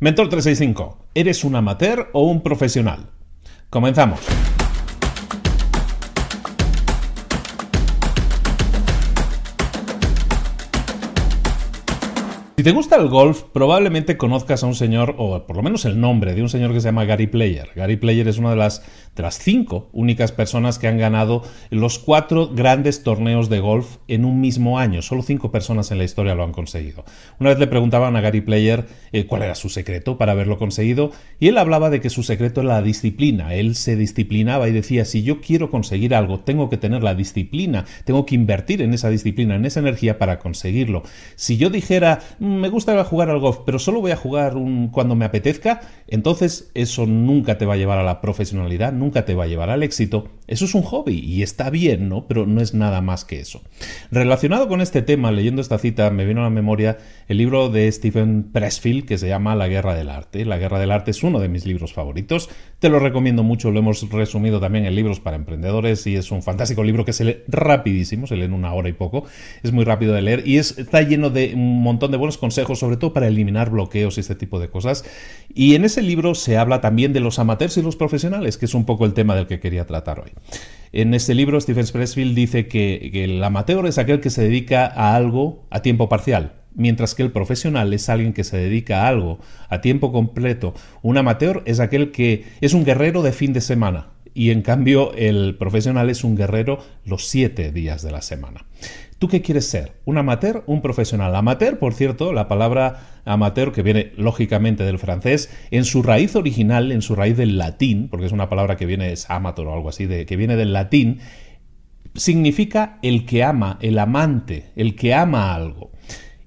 Mentor 365, ¿eres un amateur o un profesional? Comenzamos. Si te gusta el golf, probablemente conozcas a un señor, o por lo menos el nombre de un señor que se llama Gary Player. Gary Player es una de las, de las cinco únicas personas que han ganado los cuatro grandes torneos de golf en un mismo año. Solo cinco personas en la historia lo han conseguido. Una vez le preguntaban a Gary Player eh, cuál era su secreto para haberlo conseguido, y él hablaba de que su secreto era la disciplina. Él se disciplinaba y decía, si yo quiero conseguir algo, tengo que tener la disciplina, tengo que invertir en esa disciplina, en esa energía para conseguirlo. Si yo dijera, me gusta jugar al golf, pero solo voy a jugar un, cuando me apetezca, entonces eso nunca te va a llevar a la profesionalidad, nunca te va a llevar al éxito. Eso es un hobby y está bien, ¿no? Pero no es nada más que eso. Relacionado con este tema, leyendo esta cita, me vino a la memoria el libro de Stephen Pressfield que se llama La Guerra del Arte. La Guerra del Arte es uno de mis libros favoritos. Te lo recomiendo mucho, lo hemos resumido también en libros para emprendedores y es un fantástico libro que se lee rapidísimo, se lee en una hora y poco. Es muy rápido de leer y está lleno de un montón de buenos consejos, sobre todo para eliminar bloqueos y este tipo de cosas. Y en ese libro se habla también de los amateurs y los profesionales, que es un poco el tema del que quería tratar hoy. En este libro, Stephen Pressfield dice que, que el amateur es aquel que se dedica a algo a tiempo parcial, mientras que el profesional es alguien que se dedica a algo a tiempo completo. Un amateur es aquel que es un guerrero de fin de semana y en cambio el profesional es un guerrero los siete días de la semana. ¿Tú qué quieres ser? ¿Un amateur? ¿Un profesional? Amateur, por cierto, la palabra amateur, que viene lógicamente del francés, en su raíz original, en su raíz del latín, porque es una palabra que viene, es amateur o algo así, de, que viene del latín, significa el que ama, el amante, el que ama algo.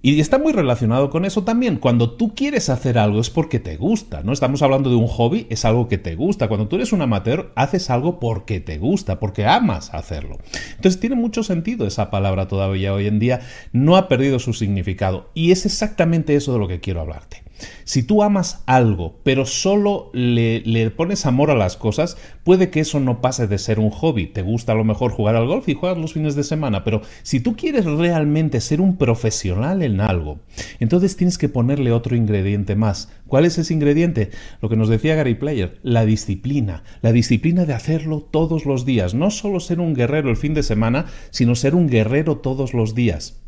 Y está muy relacionado con eso también. Cuando tú quieres hacer algo es porque te gusta, ¿no? Estamos hablando de un hobby, es algo que te gusta. Cuando tú eres un amateur, haces algo porque te gusta, porque amas hacerlo. Entonces tiene mucho sentido esa palabra todavía hoy en día. No ha perdido su significado. Y es exactamente eso de lo que quiero hablarte. Si tú amas algo, pero solo le, pones amor a las cosas, puede que eso no pase de ser un hobby. Te gusta a lo mejor jugar al golf y juegas los fines de semana, pero si tú quieres realmente ser un profesional en algo, entonces tienes que ponerle otro ingrediente más. ¿Cuál es ese ingrediente? Lo que nos decía Gary Player, la disciplina. La disciplina de hacerlo todos los días. No solo ser un guerrero el fin de semana, sino ser un guerrero todos los días.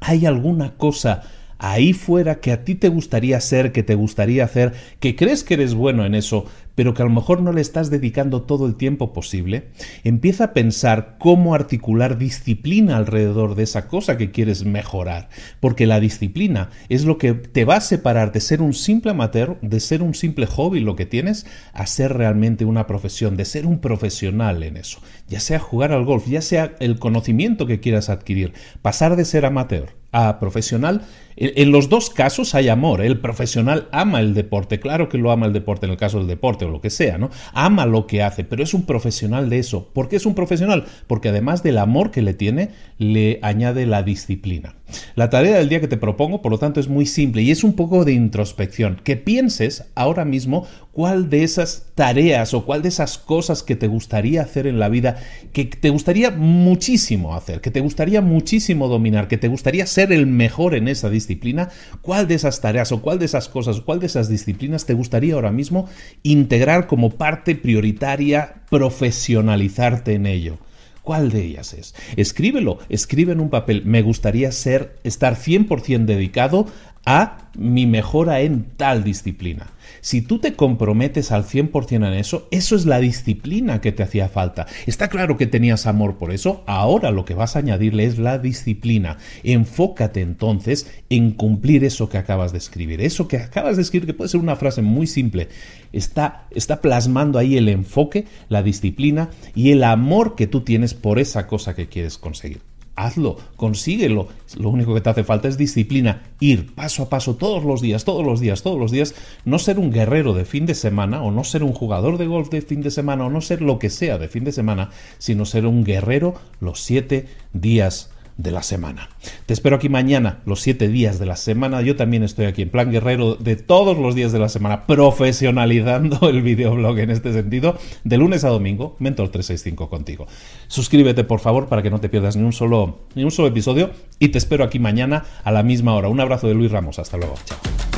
¿Hay alguna cosa ahí fuera que a ti te gustaría ser, que te gustaría hacer, que crees que eres bueno en eso, pero que a lo mejor no le estás dedicando todo el tiempo posible, empieza a pensar cómo articular disciplina alrededor de esa cosa que quieres mejorar, porque la disciplina es lo que te va a separar de ser un simple amateur, de ser un simple hobby lo que tienes, a ser realmente una profesión, de ser un profesional en eso, ya sea jugar al golf, ya sea el conocimiento que quieras adquirir, pasar de ser amateur a profesional, en los dos casos hay amor. El profesional ama el deporte, claro que lo ama el deporte en el caso del deporte o lo que sea, ¿no? Ama lo que hace, pero es un profesional de eso. ¿Por qué es un profesional? Porque además del amor que le tiene, le añade la disciplina. La tarea del día que te propongo, por lo tanto, es muy simple y es un poco de introspección. Que pienses ahora mismo cuál de esas tareas o cuál de esas cosas que te gustaría hacer en la vida, que te gustaría muchísimo hacer, que te gustaría muchísimo dominar, que te gustaría ser el mejor en esa disciplina, cuál de esas tareas o cuál de esas cosas, cuál de esas disciplinas te gustaría ahora mismo integrar como parte prioritaria, profesionalizarte en ello. ¿Cuál de ellas es? Escríbelo, escribe en un papel. Me gustaría ser, estar 100% dedicado a mi mejora en tal disciplina. Si tú te comprometes al 100% en eso, eso es la disciplina que te hacía falta. Está claro que tenías amor por eso, ahora lo que vas a añadirle es la disciplina. Enfócate entonces en cumplir eso que acabas de escribir. Eso que acabas de escribir, que puede ser una frase muy simple, está, está plasmando ahí el enfoque, la disciplina y el amor que tú tienes por esa cosa que quieres conseguir hazlo, consíguelo. Lo único que te hace falta es disciplina, ir paso a paso todos los días, todos los días, todos los días, no ser un guerrero de fin de semana o no ser un jugador de golf de fin de semana o no ser lo que sea de fin de semana, sino ser un guerrero los siete días de la semana. Te espero aquí mañana, los siete días de la semana. Yo también estoy aquí en plan guerrero de todos los días de la semana, profesionalizando el videoblog en este sentido, de lunes a domingo, Mentor 365 contigo. Suscríbete, por favor, para que no te pierdas ni un solo, ni un solo episodio y te espero aquí mañana a la misma hora. Un abrazo de Luis Ramos. Hasta luego. Chao.